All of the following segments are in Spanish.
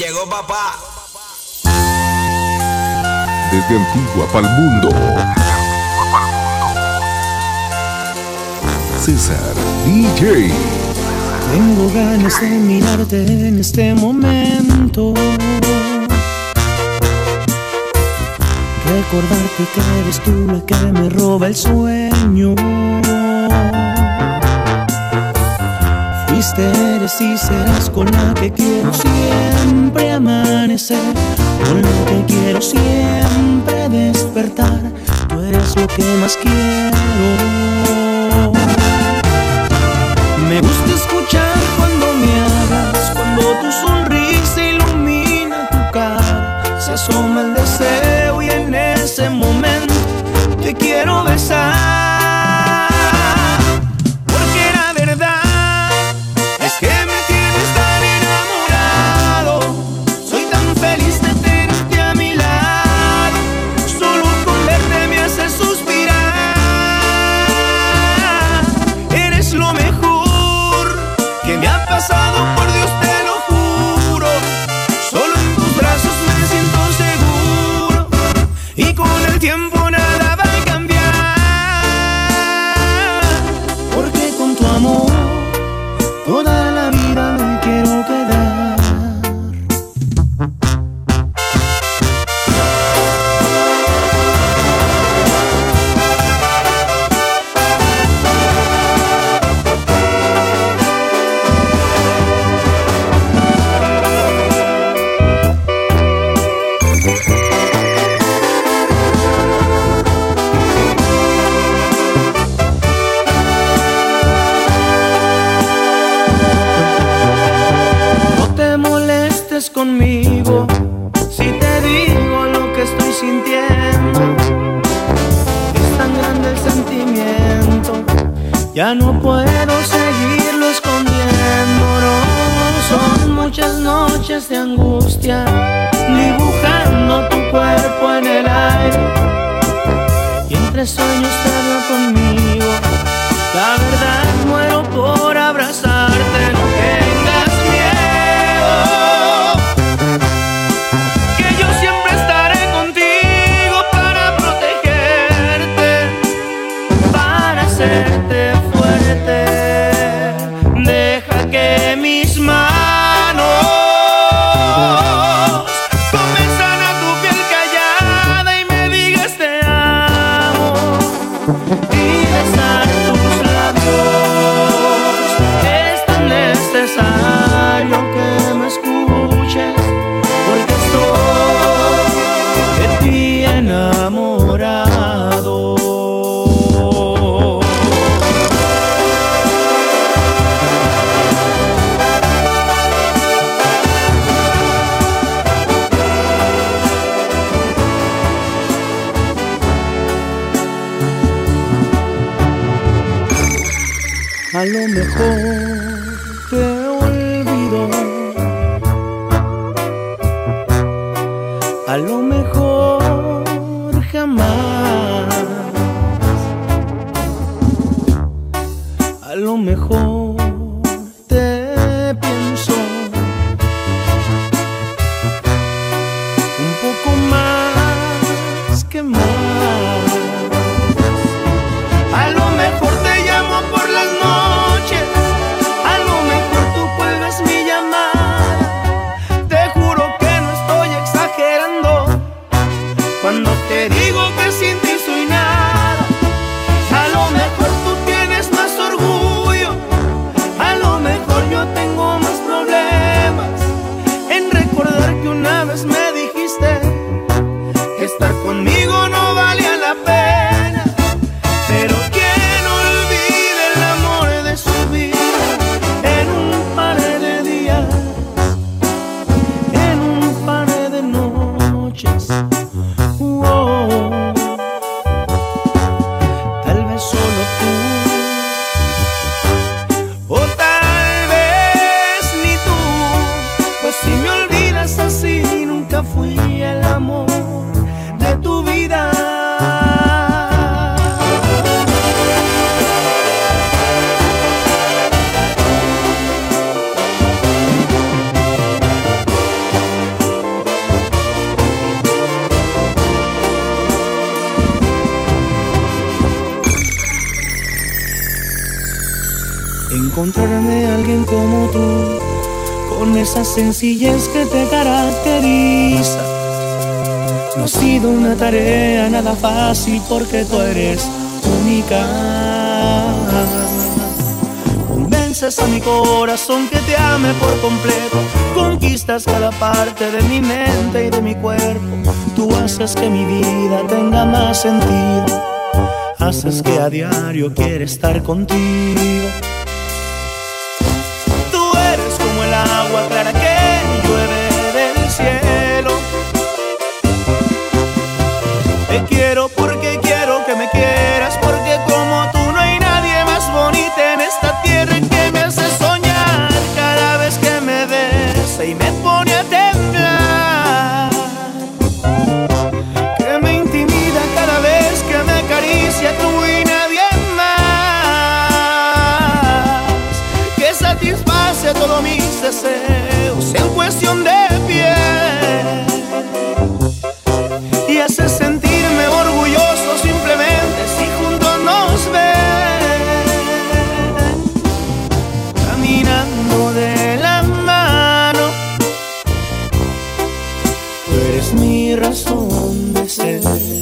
Llegó papá. Desde Antigua para el mundo. César DJ. Tengo ganas de mirarte en este momento. Recordarte que eres tú la que me roba el sueño. Fuiste, eres y serás con la que quiero siempre amanecer. Con lo que quiero siempre despertar, tú eres lo que más quiero. si te digo lo que estoy sintiendo? Es tan grande el sentimiento, ya no puedo seguirlo escondiendo. Son muchas noches de angustia, dibujando tu cuerpo en el aire. Y entre sueños te hablo conmigo, la verdad. A lo mejor encontrarme alguien como tú, con esa sencillez que te caracteriza. No ha sido una tarea nada fácil porque tú eres única. Convences a mi corazón que te ame por completo. Conquistas cada parte de mi mente y de mi cuerpo. Tú haces que mi vida tenga más sentido. Haces que a diario quiera estar contigo. eres mi razón de ser.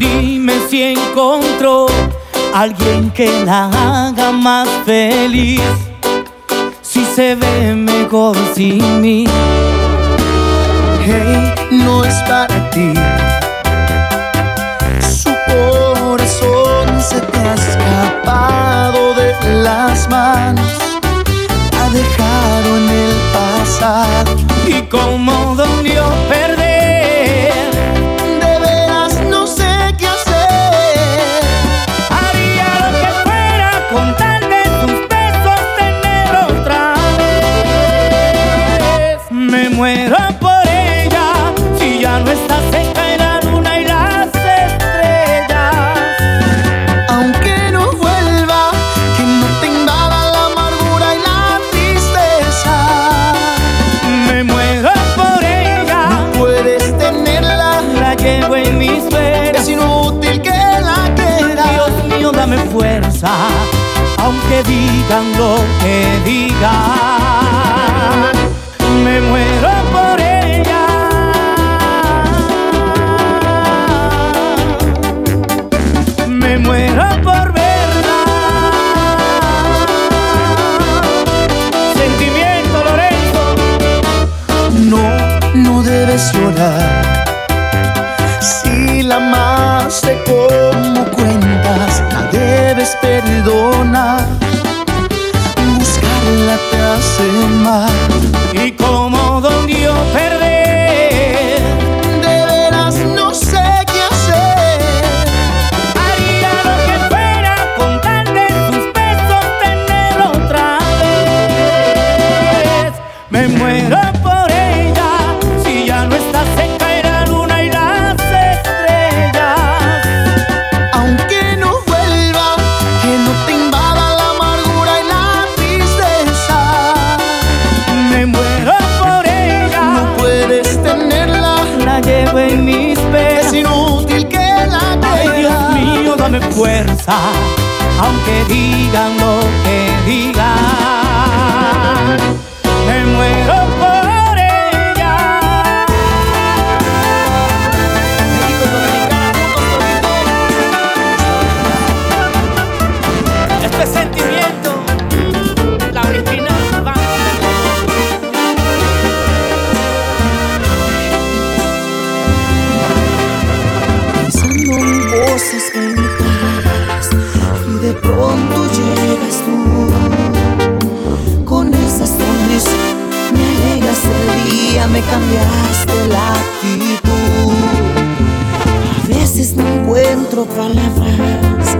Dime si encontró alguien que la haga más feliz. Si se ve mejor sin mí. Hey, no es para ti. Su corazón se te ha escapado de las manos. Ha dejado en el pasado. Y como dolió perder Es inútil que la queda. Dios mío, dame fuerza, aunque digan lo que digan. Me muero por ella. Me muero por verla. Sentimiento Lorenzo. No, no debes llorar la amaste como cuentas, la debes perdonar. Buscarla te hace mal. Aunque digan lo encuentro palabras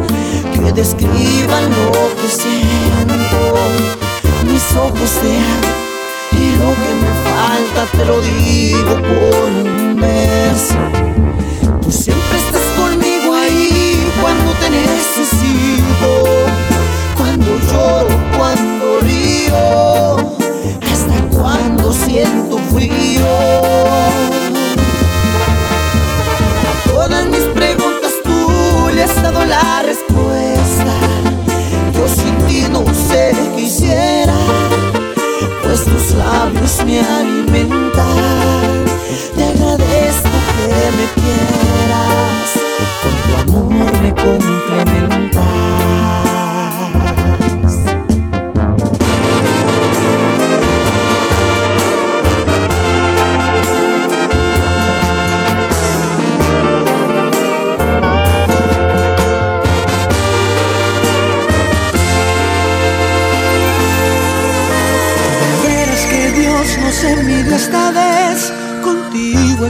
que describan lo que siento. Mis ojos te hablan y lo que me falta te lo digo con un beso Tú siempre estás conmigo ahí cuando te necesito, cuando lloro, cuando río, hasta cuando siento frío.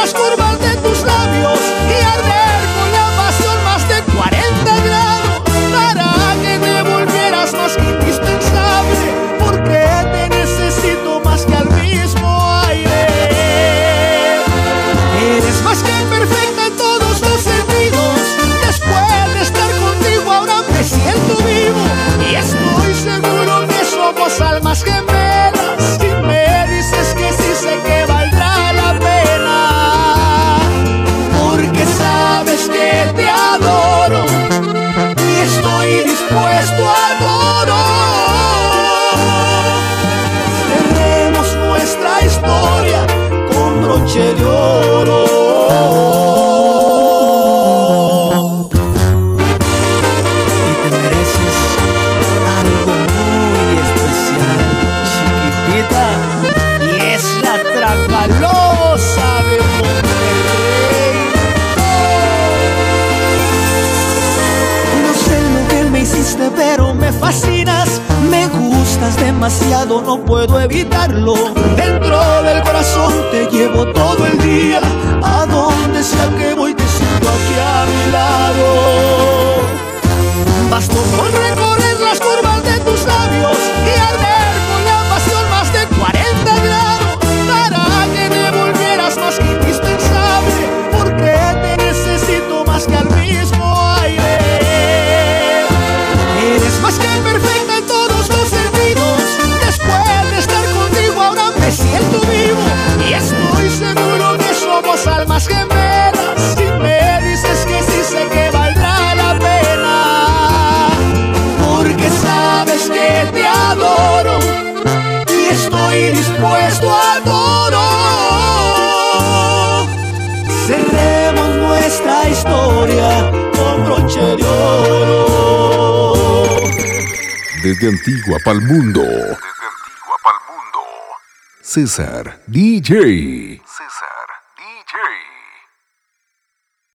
las curvas de tus labios oro. Desde Antigua pa'l mundo. Desde Antigua pa'l mundo. César DJ.